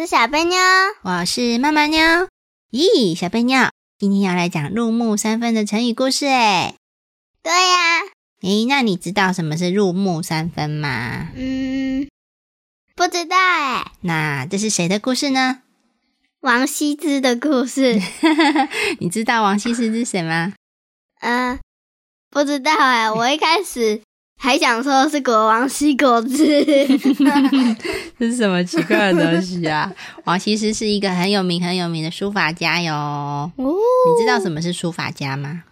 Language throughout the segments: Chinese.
是小贝妞，我是妈妈妞。咦，小贝妞，今天要来讲入木三分的成语故事哎对呀、诶，那你知道什么是入木三分吗？嗯，不知道哎，那这是谁的故事呢？王羲之的故事，你知道王羲之是谁吗？嗯、不知道哎，我一开始还想说是国王西果汁，这是什么奇怪的东西啊？王羲之是一个很有名很有名的书法家哟。哦，你知道什么是书法家吗？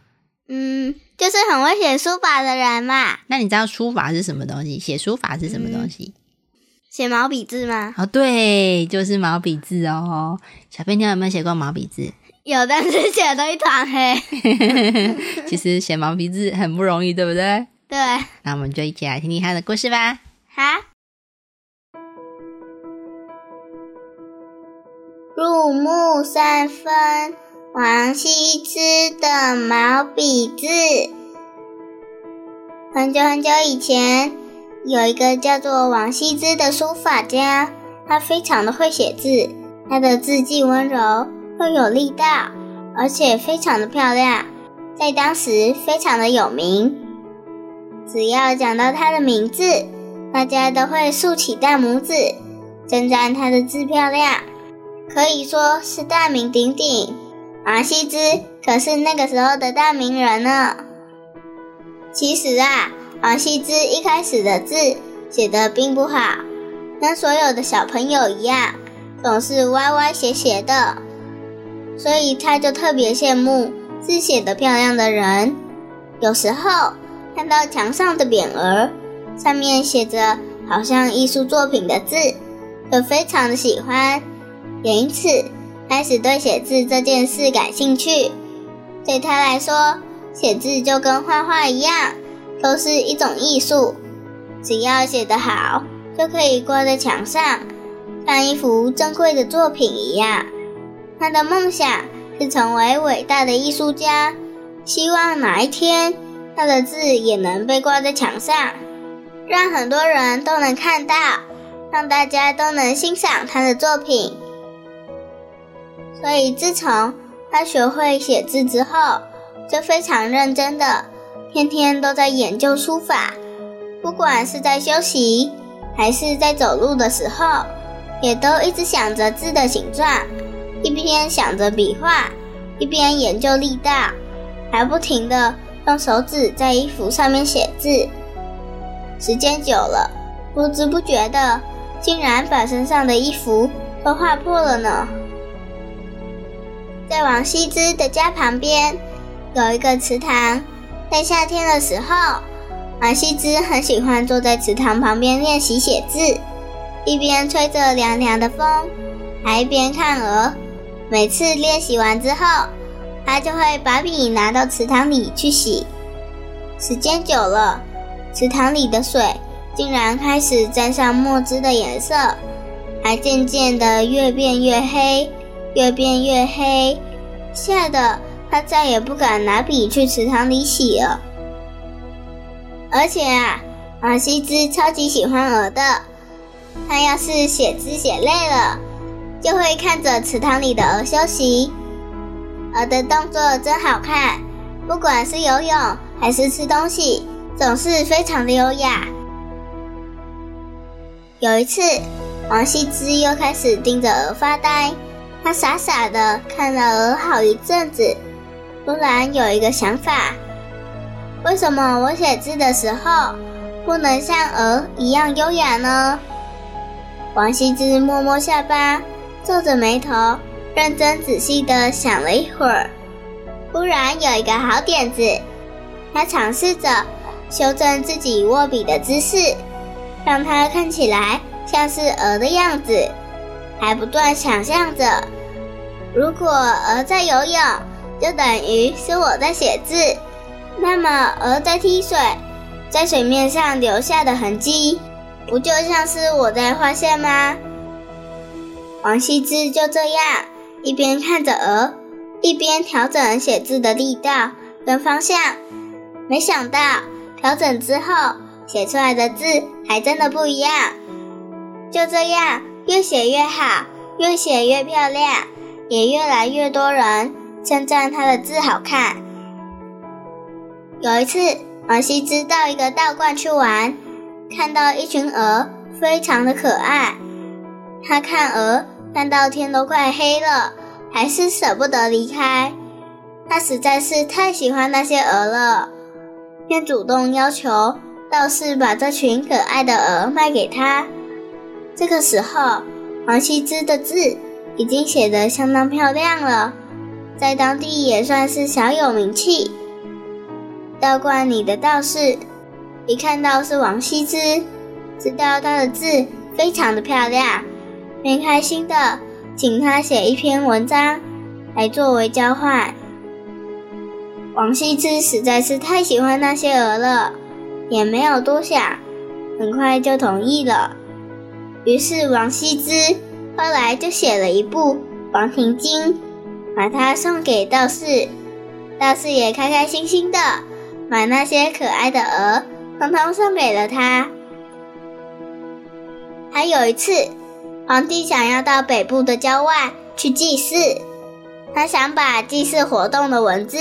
嗯，就是很会写书法的人嘛，那你知道书法是什么东西？写书法是什么东西？写毛笔字吗？哦，对，就是毛笔字哦。小贝你有没有写过毛笔字？有，但是写的一团黑。其实写毛笔字很不容易，对不对？对，那我们就一起来听听他的故事吧。好。入木三分，王羲之的毛笔字。很久很久以前，有一个叫做王羲之的书法家，他非常的会写字，他的字迹温柔又有力道，而且非常的漂亮，在当时非常的有名。只要讲到他的名字，大家都会竖起大拇指，称赞他的字漂亮，可以说是大名鼎鼎。王羲之可是那个时候的大名人呢。其实啊，王羲之一开始的字写得并不好，跟所有的小朋友一样，总是歪歪斜斜的，所以他就特别羡慕字写得漂亮的人。有时候看到墙上的匾额，上面写着好像艺术作品的字，就非常的喜欢，也因此开始对写字这件事感兴趣。对他来说，写字就跟画画一样，都是一种艺术。只要写得好，就可以挂在墙上，像一幅珍贵的作品一样。他的梦想是成为伟大的艺术家，希望哪一天他的字也能被挂在墙上，让很多人都能看到，让大家都能欣赏他的作品。所以，自从他学会写字之后，就非常认真的，天天都在研究书法。不管是在休息，还是在走路的时候，也都一直想着字的形状，一边想着笔画，一边研究力道，还不停的用手指在衣服上面写字。时间久了，不知不觉的，竟然把身上的衣服都画破了呢。在王羲之的家旁边有一个祠堂，在夏天的时候，王羲之很喜欢坐在祠堂旁边练习写字，一边吹着凉凉的风，还一边看鹅。每次练习完之后，他就会把笔拿到池塘里去洗。时间久了，池塘里的水竟然开始沾上墨汁的颜色，还渐渐的越变越黑，越变越黑，吓得他再也不敢拿笔去池塘里洗了。而且啊，王羲之超级喜欢鹅的，他要是写字写累了，就会看着池塘里的鹅休息。鹅的动作真好看，不管是游泳还是吃东西，总是非常的优雅。有一次，王羲之又开始盯着鹅发呆，他傻傻的看了鹅好一阵子，突然有一个想法：为什么我写字的时候不能像鹅一样优雅呢？王羲之摸摸下巴，皱着眉头，认真仔细的想了一会儿，忽然有一个好点子，他尝试着修正自己握笔的姿势，让它看起来像是鹅的样子，还不断想象着，如果鹅在游泳，就等于是我在写字。那么鹅在踢水，在水面上留下的痕迹，不就像是我在画线吗？王羲之就这样一边看着鹅，一边调整写字的力道跟方向。没想到调整之后，写出来的字还真的不一样。就这样，越写越好，越写越漂亮，也越来越多人称赞他的字好看。有一次，王羲之到一个道观去玩，看到一群鹅，非常的可爱。他看鹅但到天都快黑了，还是舍不得离开。他实在是太喜欢那些鹅了。便主动要求道士把这群可爱的鹅卖给他。这个时候，王羲之的字已经写得相当漂亮了，在当地也算是小有名气。道观里的道士一看到是王羲之，知道他的字非常的漂亮，便开心的请他写一篇文章来作为交换。王羲之实在是太喜欢那些鹅了，也没有多想，很快就同意了。于是王羲之后来就写了一部《黄庭经》，把它送给道士，道士也开开心心的把那些可爱的鹅通通送给了他。还有一次，皇帝想要到北部的郊外去祭祀，他想把祭祀活动的文字。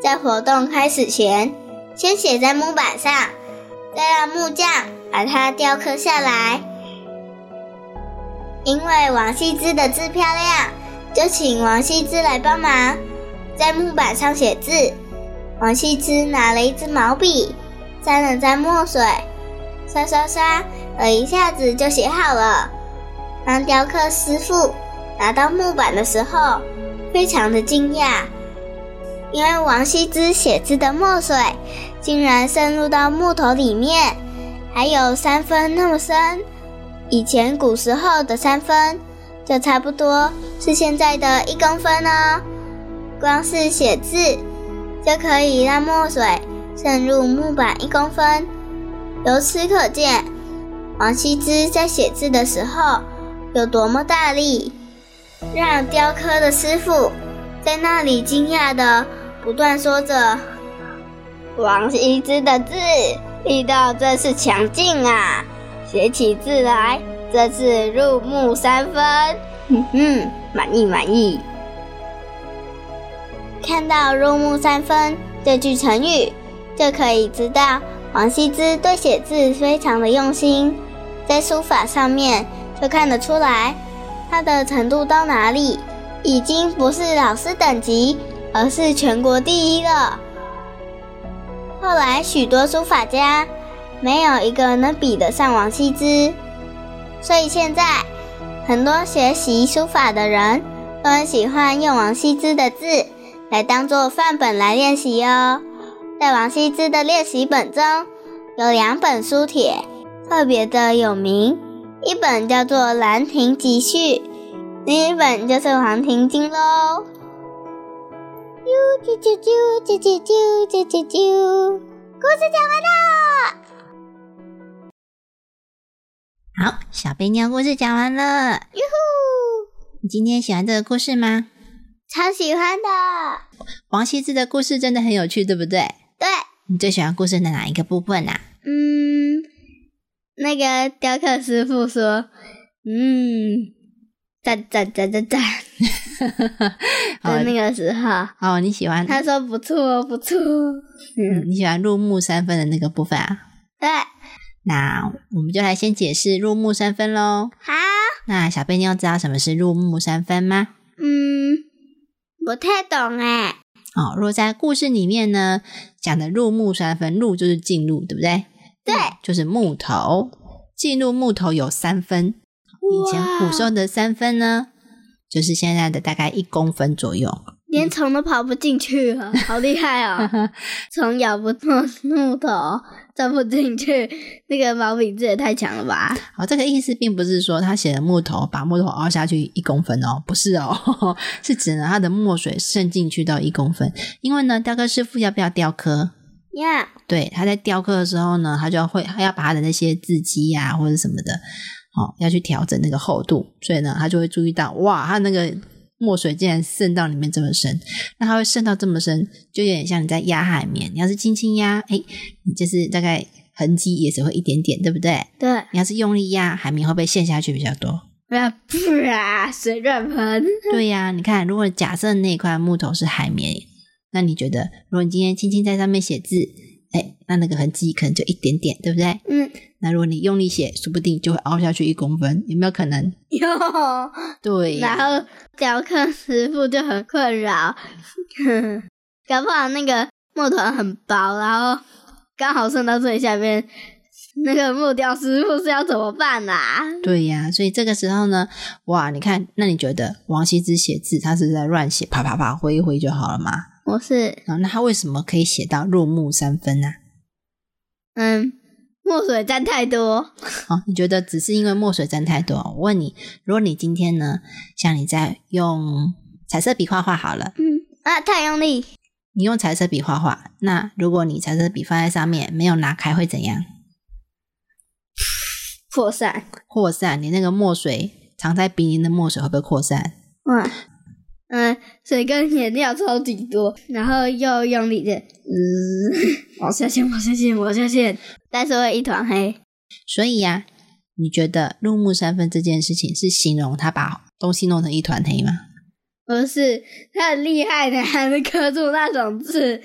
在活动开始前，先写在木板上，再让木匠把它雕刻下来。因为王羲之的字漂亮，就请王羲之来帮忙，在木板上写字。王羲之拿了一支毛笔，沾了沾墨水，刷刷刷，而一下子就写好了。当雕刻师傅拿到木板的时候，非常的惊讶。因为王羲之写字的墨水竟然渗入到木头里面，还有三分那么深。以前古时候的三分，就差不多是现在的一公分哦。光是写字就可以让墨水渗入木板一公分，由此可见王羲之在写字的时候有多么大力，让雕刻的师傅在那里惊讶的。不断说着，王羲之的字力道真是强劲啊！写起字来真是入木三分。嗯哼，满意满意。看到“入木三分”这句成语，就可以知道王羲之对写字非常的用心，在书法上面就看得出来，他的程度到哪里，已经不是老师等级。而是全国第一了。后来许多书法家没有一个能比得上王羲之，所以现在很多学习书法的人都很喜欢用王羲之的字来当做范本来练习哦。在王羲之的练习本中有两本书帖特别的有名，一本叫做《兰亭集序》，另一本就是《黄庭经》喽。啾啾啾啾啾啾啾啾啾，故事讲完了。好，小贝妞故事讲完了。哟呼！你今天喜欢这个故事吗？超喜欢的。王羲之的故事真的很有趣，对不对？对。你最喜欢故事的哪一个部分啊？嗯，那个雕刻师傅说，嗯。赞赞赞赞赞！在 那个时候，哦，你喜欢？他说不错不错。嗯，你喜欢入木三分的那个部分啊？对。那我们就来先解释入木三分喽。好。那小贝，你要知道什么是入木三分吗？嗯，不太懂哎。哦，如果在故事里面呢，讲的入木三分，入就是进入，对不对？对，就是木头进入木头有三分。以前古兽的三分呢，就是现在的大概一公分左右。连虫都跑不进去了，好厉害哦！虫咬不破木头，钻不进去，那个毛笔字也太强了吧！好，这个意思并不是说他写的木头把木头凹下去一公分哦，不是哦，是指呢他的墨水渗进去到一公分。因为呢，雕刻师傅要不要雕刻？呀，对，他在雕刻的时候呢，他就要会他要把他的那些字迹呀或者什么的，哦，要去调整那个厚度，所以呢，他就会注意到，哇，他那个。墨水竟然渗到里面这么深，那它会渗到这么深，就有点像你在压海绵。你要是轻轻压，哎，你就是大概痕迹也只会一点点，对不对？对。你要是用力压，海绵会不会陷下去比较多？不啊，水乱喷。对呀，你看，如果假设那块木头是海绵，那你觉得，如果你今天轻轻在上面写字？哎，那那个痕迹可能就一点点，对不对？嗯。那如果你用力写，说不定就会凹下去一公分，有没有可能？有。对。然后雕刻师傅就很困扰，搞不好那个木头很薄，然后刚好渗到最下面，那个木雕师傅是要怎么办啊？对呀，所以这个时候呢，哇，你看，那你觉得王羲之写字，他是在乱写，啪啪啪挥一挥就好了吗？我是，那他为什么可以写到入木三分呢？嗯，墨水沾太多。哦，你觉得只是因为墨水沾太多？我问你，如果你今天呢，像你在用彩色笔画画好了，嗯啊，太用力。你用彩色笔画画，那如果你彩色笔放在上面没有拿开，会怎样？扩散。扩散，你那个墨水藏在笔里的墨水会不会扩散？嗯。嗯，水跟颜料超级多，然后又用力的，嗯，往下陷，往下陷，往下陷，但是会一团黑。所以呀，你觉得入木三分这件事情是形容他把东西弄成一团黑吗？不是，他很厉害的，还能刻住那种字。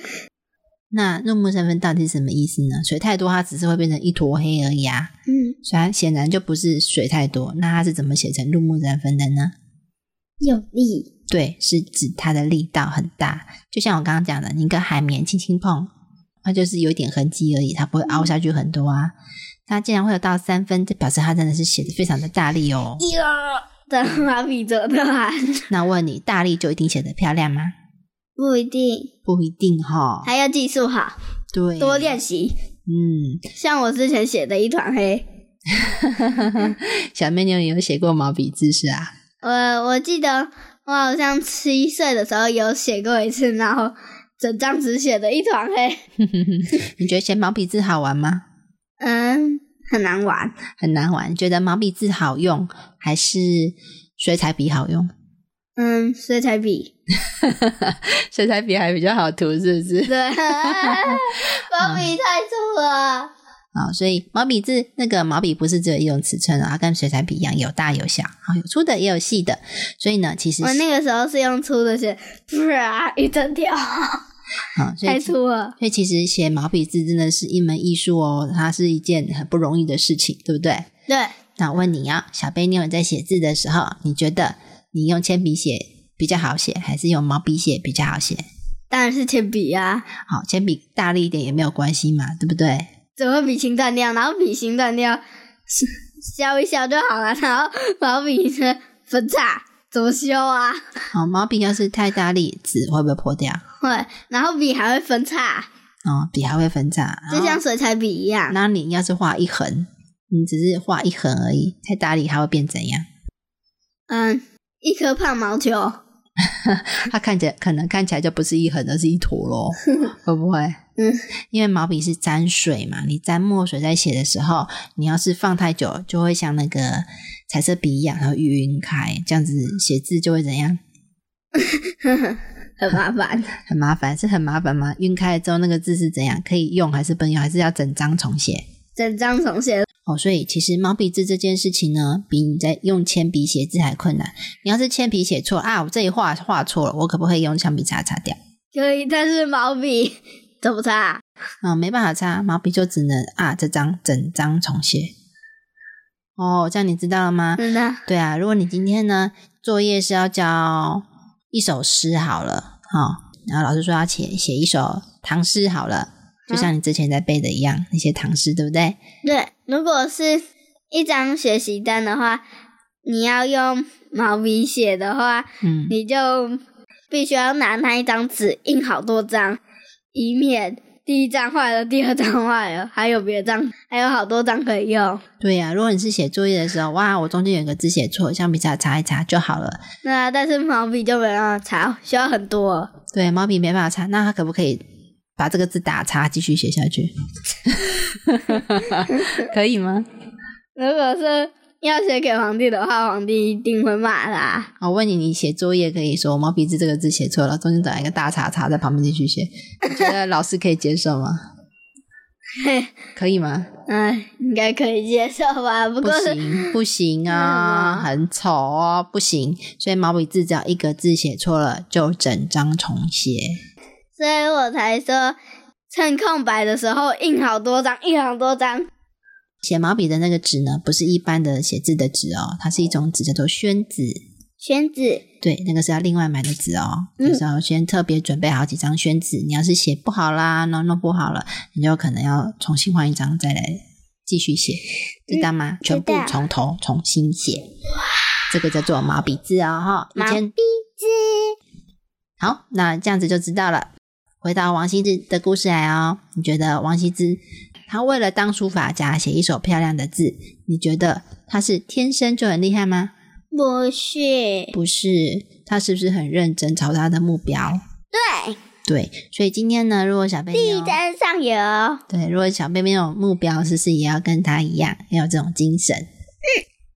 那入木三分到底是什么意思呢？水太多，它只是会变成一坨黑而已啊。嗯，虽然显然就不是水太多，那它是怎么写成入木三分的呢？用力。对，是指它的力道很大，就像我刚刚讲的，你一个海绵轻轻碰，它就是有点痕迹而已，它不会凹下去很多啊。它竟然会有到三分，这表示它真的是写的非常的大力哦。呀，的马笔折断。那问你，大力就一定写的漂亮吗？不一定，不一定哈，还要技术好，对，多练习。嗯，像我之前写的一团黑。小妹妞有写过毛笔字是啊？我我记得。我好像七岁的时候有写过一次，然后整张纸写的一团黑。你觉得写毛笔字好玩吗？嗯，很难玩，很难玩。觉得毛笔字好用还是水彩笔好用？嗯，水彩笔。水彩笔还比较好涂，是不是？对，毛笔太粗了。啊，所以毛笔字那个毛笔不是只有一种尺寸啊，跟水彩笔一样，有大有小，好有粗的也有细的。所以呢，其实我那个时候是用粗的写，啊，一整条，啊，太粗了。所以其实写毛笔字真的是一门艺术哦，它是一件很不容易的事情，对不对？对。那我问你啊，小贝妞在写字的时候，你觉得你用铅笔写比较好写，还是用毛笔写比较好写？当然是铅笔呀。好，铅笔大力一点也没有关系嘛，对不对？怎么笔芯断掉？然后笔芯断掉，削一削就好了。然后毛笔呢分叉，怎么修啊？哦，毛笔要是太大力，纸会不会破掉？会。然后笔还会分叉。哦，笔还会分叉，就像水彩笔一样。那你要是画一横，你只是画一横而已，太大力它会变怎样？嗯，一颗胖毛球。它看起来可能看起来就不是一横，而是一坨咯，会不会？嗯，因为毛笔是沾水嘛，你沾墨水在写的时候，你要是放太久，就会像那个彩色笔一样，然后晕开，这样子写字就会怎样？很麻烦，很麻烦，是很麻烦吗？晕开了之后，那个字是怎样？可以用还是不能用？还是要整张重写？整张重写。哦，所以其实毛笔字这件事情呢，比你在用铅笔写字还困难。你要是铅笔写错啊，我这里画画错了，我可不可以用橡皮擦擦掉？可以，但是毛笔怎么擦？啊，没办法擦，毛笔就只能啊，这张整张重写。哦，这样你知道了吗？知道。对啊，如果你今天呢作业是要交一首诗好了，好，然后老师说要写写一首唐诗好了。就像你之前在背的一样，那些唐诗，对不对？对，如果是一张学习单的话，你要用毛笔写的话，嗯，你就必须要拿那一张纸印好多张，以免第一张坏了，第二张坏了，还有别张，还有好多张可以用。对呀、如果你是写作业的时候，哇，我中间有个字写错，橡皮擦擦一擦就好了。那但是毛笔就没办法擦，需要很多。对，毛笔没办法擦，那它可不可以把这个字打叉继续写下去？可以吗？如果是要写给皇帝的话，皇帝一定会骂他。我问你，你写作业可以说毛笔字这个字写错了，中间打一个大叉叉在旁边继续写，你觉得老师可以接受吗？嘿，可以吗？哎，应该可以接受吧？不行，不行啊，很丑哦，不行。所以毛笔字只要一个字写错了，就整张重写。所以我才说，趁空白的时候印好多张，印好多张。写毛笔的那个纸呢，不是一般的写字的纸哦，它是一种纸叫做宣纸。宣纸，对，那个是要另外买的纸哦，嗯就是要先特别准备好几张宣纸。你要是写不好啦，弄弄不好了，你就可能要重新换一张再来继续写，知道吗？全部从头重新写。这个叫做毛笔字哦，哈。毛笔字，好，那这样子就知道了。回到王羲之的故事来哦，你觉得王羲之他为了当书法家写一手漂亮的字，你觉得他是天生就很厉害吗？不是，不是，他是不是很认真朝他的目标？对，对，所以今天呢，如果小贝妞地毡上游。对，如果小贝没有目标，是不是也要跟他一样，要有这种精神？嗯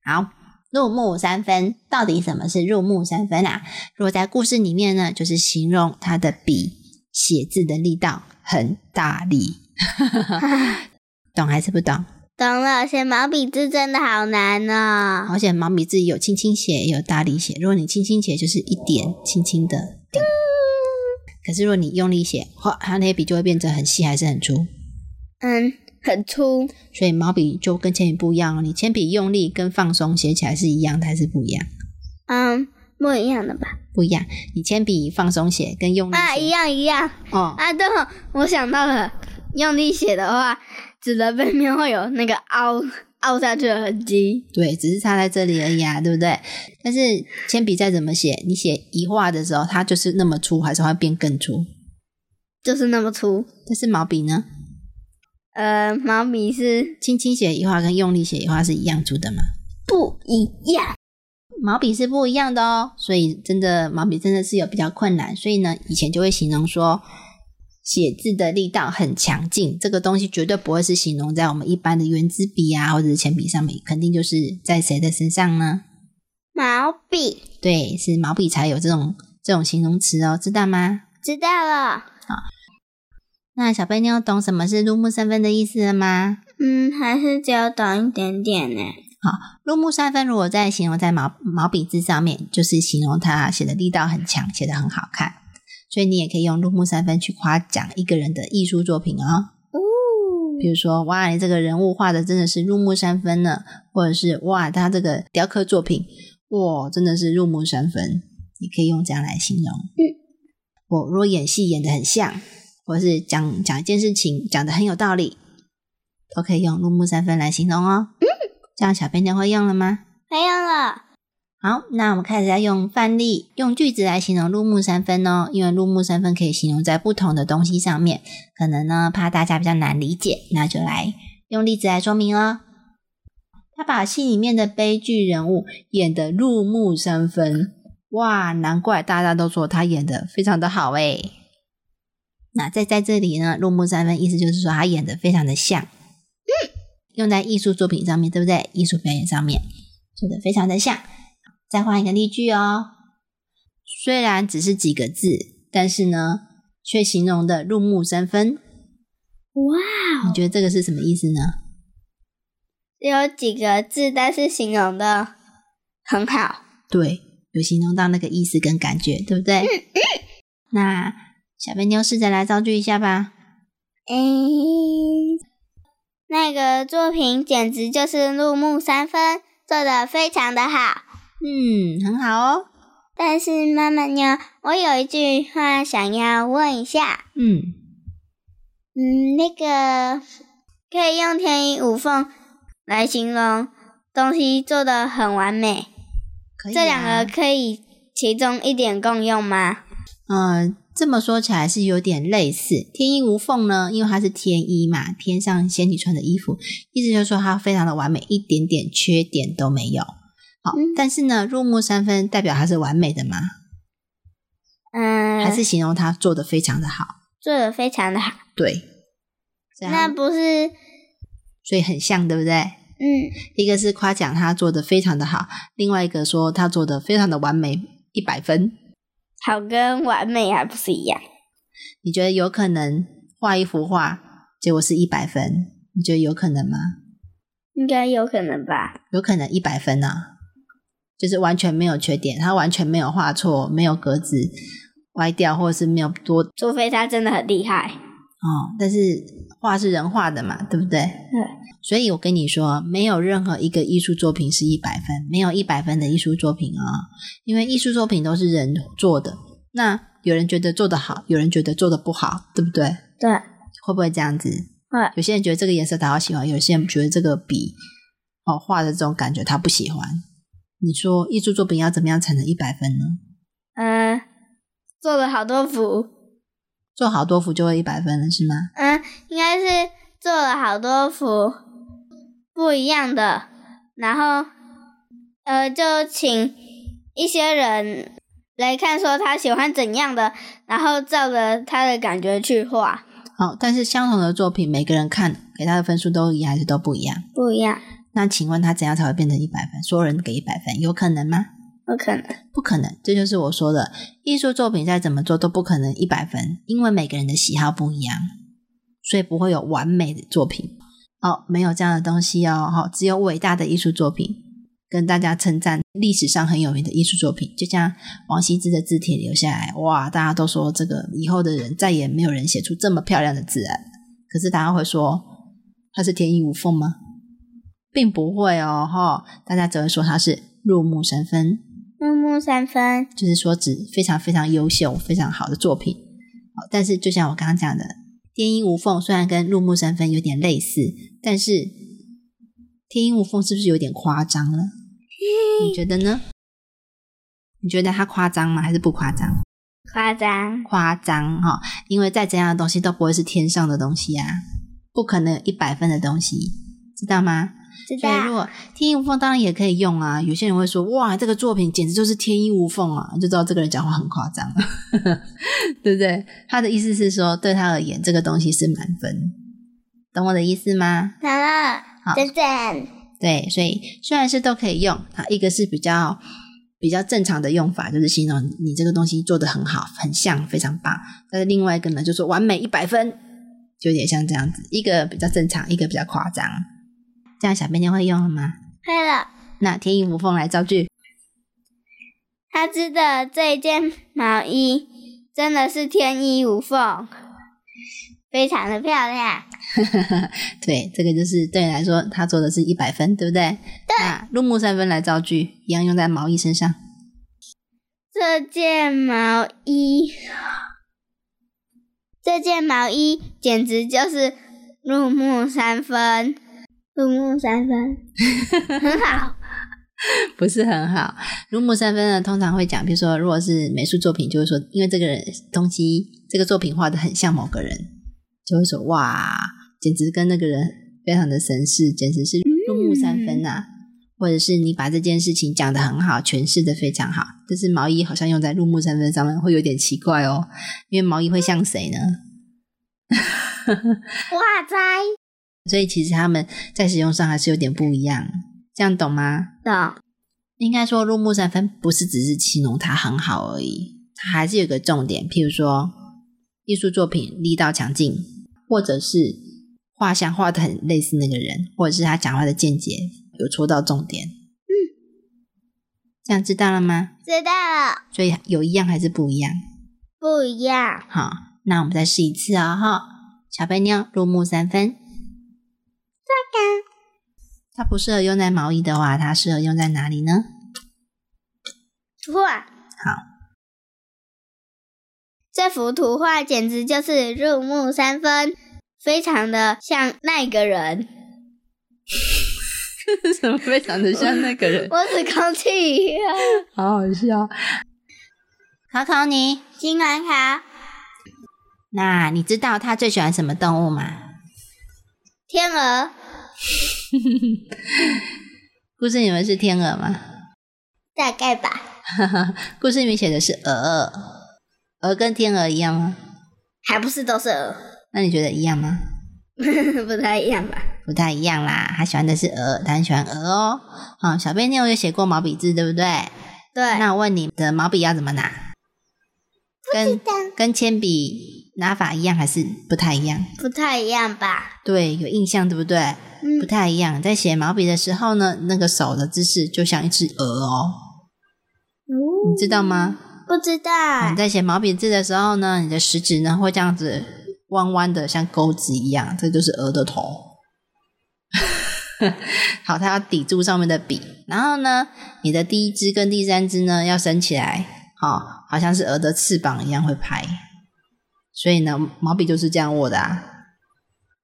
好，入木三分，到底什么是入木三分啊？如果在故事里面呢，就是形容他的笔写字的力道很大力，懂还是不懂？懂了，写毛笔字真的好难哦。而且毛笔字有轻轻写，也有大力写。如果你轻轻写，就是一点轻轻的点。可是如果你用力写，哇，它那些笔就会变成很细，还是很粗。嗯，很粗。所以毛笔就跟铅笔不一样哦。你铅笔用力跟放松写起来是一样的，还是不一样？嗯，不一样的吧？不一样。你铅笔放松写跟用力啊，一样一样哦，啊！对了，我想到了，用力写的话，纸的背面会有那个凹凹下去的痕迹。对，只是差在这里而已啊，对不对？但是铅笔再怎么写，你写一画的时候，它就是那么粗，还是会变更粗。就是那么粗，但是毛笔呢，呃，毛笔是轻轻写一画跟用力写一画是一样粗的吗？不一样。毛笔是不一样的哦，所以真的毛笔真的是有比较困难，所以呢，以前就会形容说写字的力道很强劲，这个东西绝对不会是形容在我们一般的圆珠笔啊或者是铅笔上面，肯定就是在谁的身上呢？毛笔对，是毛笔才有这种这种形容词哦，知道吗？知道了，那小贝妞懂什么是入木三分的意思了吗？嗯，还是只有懂一点点呢。入木三分如果在形容在毛毛笔字上面，就是形容他写的力道很强，写的很好看。所以你也可以用入木三分去夸奖一个人的艺术作品哦。哦，比如说，哇，你这个人物画的真的是入木三分呢，或者是哇，他这个雕刻作品，哇，真的是入木三分，你可以用这样来形容。嗯，我如果演戏演的很像，或者是讲讲一件事情讲的很有道理，都可以用入木三分来形容哦。嗯，这样小编妞会用了吗？没有了。好，那我们开始要用范例，用句子来形容入木三分哦。因为入木三分可以形容在不同的东西上面，可能呢怕大家比较难理解，那就来用例子来说明哦。他把戏里面的悲剧人物演得入木三分，哇，难怪大家都说他演得非常的好诶。那在在这里呢，入木三分意思就是说他演得非常的像，用在艺术作品上面，对不对？艺术表演上面做的非常的像。再换一个例句哦。虽然只是几个字，但是呢，却形容的入木三分。哇，你觉得这个是什么意思呢？有几个字，但是形容的很好。对，有形容到那个意思跟感觉，对不对？那小肥妞试着来造句一下吧。诶，那个作品简直就是入木三分，做的非常的好。嗯，很好哦。但是妈妈呢，我有一句话想要问一下。嗯，嗯，那个可以用天衣无缝来形容东西做的很完美，可以、啊。这两个可以其中一点共用吗？嗯，这么说起来是有点类似。天衣无缝呢，因为它是天衣嘛，天上仙女穿的衣服，意思就是说它非常的完美，一点点缺点都没有。好，嗯但是呢，入木三分代表它是完美的吗？嗯，还是形容它做的非常的好？做的非常的好。对，那不是，所以很像，对不对？嗯，一个是夸奖他做的非常的好，另外一个说他做的非常的完美，一百分。好跟完美还不是一样？你觉得有可能画一幅画，结果是一百分？你觉得有可能吗？应该有可能吧？有可能一百分啊，就是完全没有缺点，他完全没有画错，没有格子歪掉，或者是没有多除非他真的很厉害。哦。但是画是人画的嘛，对不对？对。所以我跟你说，没有任何一个艺术作品是一百分，没有一百分的艺术作品啊、因为艺术作品都是人做的。那有人觉得做得好，有人觉得做得不好，对不对？对，会不会这样子？会。有些人觉得这个颜色他好喜欢，有些人觉得这个笔哦画的这种感觉他不喜欢。你说艺术作品要怎么样才能一百分呢？嗯，做了好多幅。做好多幅就会一百分了，是吗？嗯，应该是做了好多幅不一样的，然后呃，就请一些人来看，说他喜欢怎样的，然后照着他的感觉去画，好，但是相同的作品，每个人看给他的分数都一样，还是都不一样？不一样，那请问他怎样才会变成一百分？所有人给一百分，有可能吗？不可能。不可能，这就是我说的，艺术作品再怎么做都不可能一百分，因为每个人的喜好不一样，所以不会有完美的作品。哦，没有这样的东西哦，哈、只有伟大的艺术作品，跟大家称赞历史上很有名的艺术作品，就像王羲之的字帖留下来，哇，大家都说这个以后的人再也没有人写出这么漂亮的字来。可是大家会说它是天衣无缝吗？并不会哦，哈、大家只会说它是入木三分。入木三分，就是说指非常非常优秀、非常好的作品。好，但是就像我刚刚讲的，天衣无缝虽然跟入木三分有点类似，但是天衣无缝是不是有点夸张了？你觉得呢？你觉得它夸张吗？还是不夸张？夸张。夸张哈、因为再怎样的东西都不会是天上的东西啊，不可能有一百分的东西，知道吗？知所以如。果天衣无缝当然也可以用啊。有些人会说：“哇，这个作品简直就是天衣无缝啊！”就知道这个人讲话很夸张，对不对？他的意思是说，对他而言，这个东西是满分，懂我的意思吗？好了好，再见。对，所以虽然是都可以用，啊，一个是比较比较正常的用法，就是形容你这个东西做的很好，很像，非常棒。但是另外一个呢，就说完美一百分，就有点像这样子，一个比较正常，一个比较夸张。这样小便就会用了吗？会了。那天衣无缝来造句，他织的这件毛衣真的是天衣无缝，非常的漂亮。对，这个就是对你来说，他做的是一百分，对不对？对。那入木三分来造句，一样用在毛衣身上。这件毛衣，这件毛衣简直就是入木三分，入木三分，很好。不是很好。入木三分呢，通常会讲，比如说，如果是美术作品，就会说，因为这个人东西，这个作品画的很像某个人，就会说，哇，简直跟那个人非常的神似，简直是入木三分呐、或者是你把这件事情讲得很好，诠释的非常好，但是毛衣好像用在入木三分上面会有点奇怪哦，因为毛衣会像谁呢？哇塞，所以其实他们在使用上还是有点不一样，这样懂吗？懂。应该说，入木三分不是只是形容它很好而已，它还是有个重点，譬如说艺术作品力道强劲，或者是画像画的很类似那个人，或者是他讲话的见解有戳到重点。嗯，这样知道了吗？知道了，所以有一样还是不一样？不一样。好，那我们再试一次哦，哈。小白妞入木三分，这个它不适合用在毛衣的话，它适合用在哪里呢？图画好，这幅图画简直就是入木三分，非常的像那个人。怎么非常的像那个人？我是空气，好好笑。考考你，金兰卡，那你知道他最喜欢什么动物吗？天鹅，故事里面是天鹅吗？大概吧。故事里面写的是鹅，鹅跟天鹅一样吗？还不是都是鹅，那你觉得一样吗？不太一样吧？不太一样啦，他喜欢的是鹅，他很喜欢鹅哦。好，小贝妞有写过毛笔字，对不对？对，那我问你的毛笔要怎么拿？跟跟铅笔拿法一样还是不太一样？不太一样吧？对，有印象对不对？嗯不太一样。在写毛笔的时候呢，那个手的姿势就像一只鹅哦，你知道吗？不知道你。在写毛笔字的时候呢，你的食指呢会这样子弯弯的，像钩子一样，这就是鹅的头。好，它要抵住上面的笔，然后呢，你的第一只跟第三只呢要升起来，好、好像是鹅的翅膀一样会拍。所以呢，毛笔就是这样握的啊。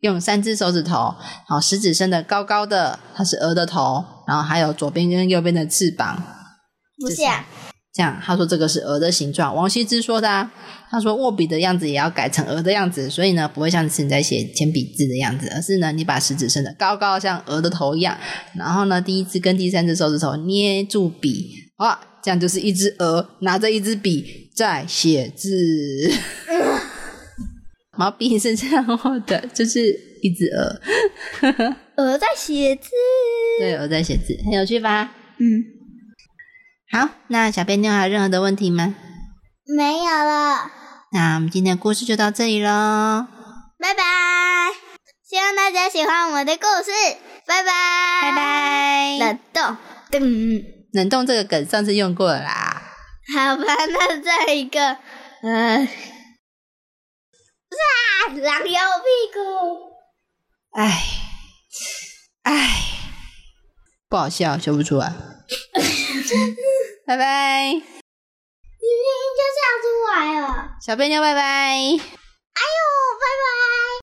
用三只手指头，好，食指伸的高高的，它是鹅的头，然后还有左边跟右边的翅膀，不像，这样，他说这个是鹅的形状。王羲之说的、啊，他说握笔的样子也要改成鹅的样子，所以呢，不会像是你在写铅笔字的样子，而是呢，你把食指伸得高高，像鹅的头一样，然后呢，第一只跟第三只手指头捏住笔，啊，这样就是一只鹅拿着一支笔在写字。毛笔是这样画的，就是一只鹅，鹅在写字。对，鹅在写字，很有趣吧？嗯，好，那小编妞还有任何的问题吗？没有了，那我们今天的故事就到这里喽。拜拜。希望大家喜欢我们的故事，拜拜，拜。拜。冷冻，噔，冷冻这个梗上次用过了啦。好吧，那再一个，呃，啊，狼咬我屁股！哎，哎，不好笑，笑不出来。拜拜。你明明就笑出来了。小笨妞，拜拜。哎呦，拜拜。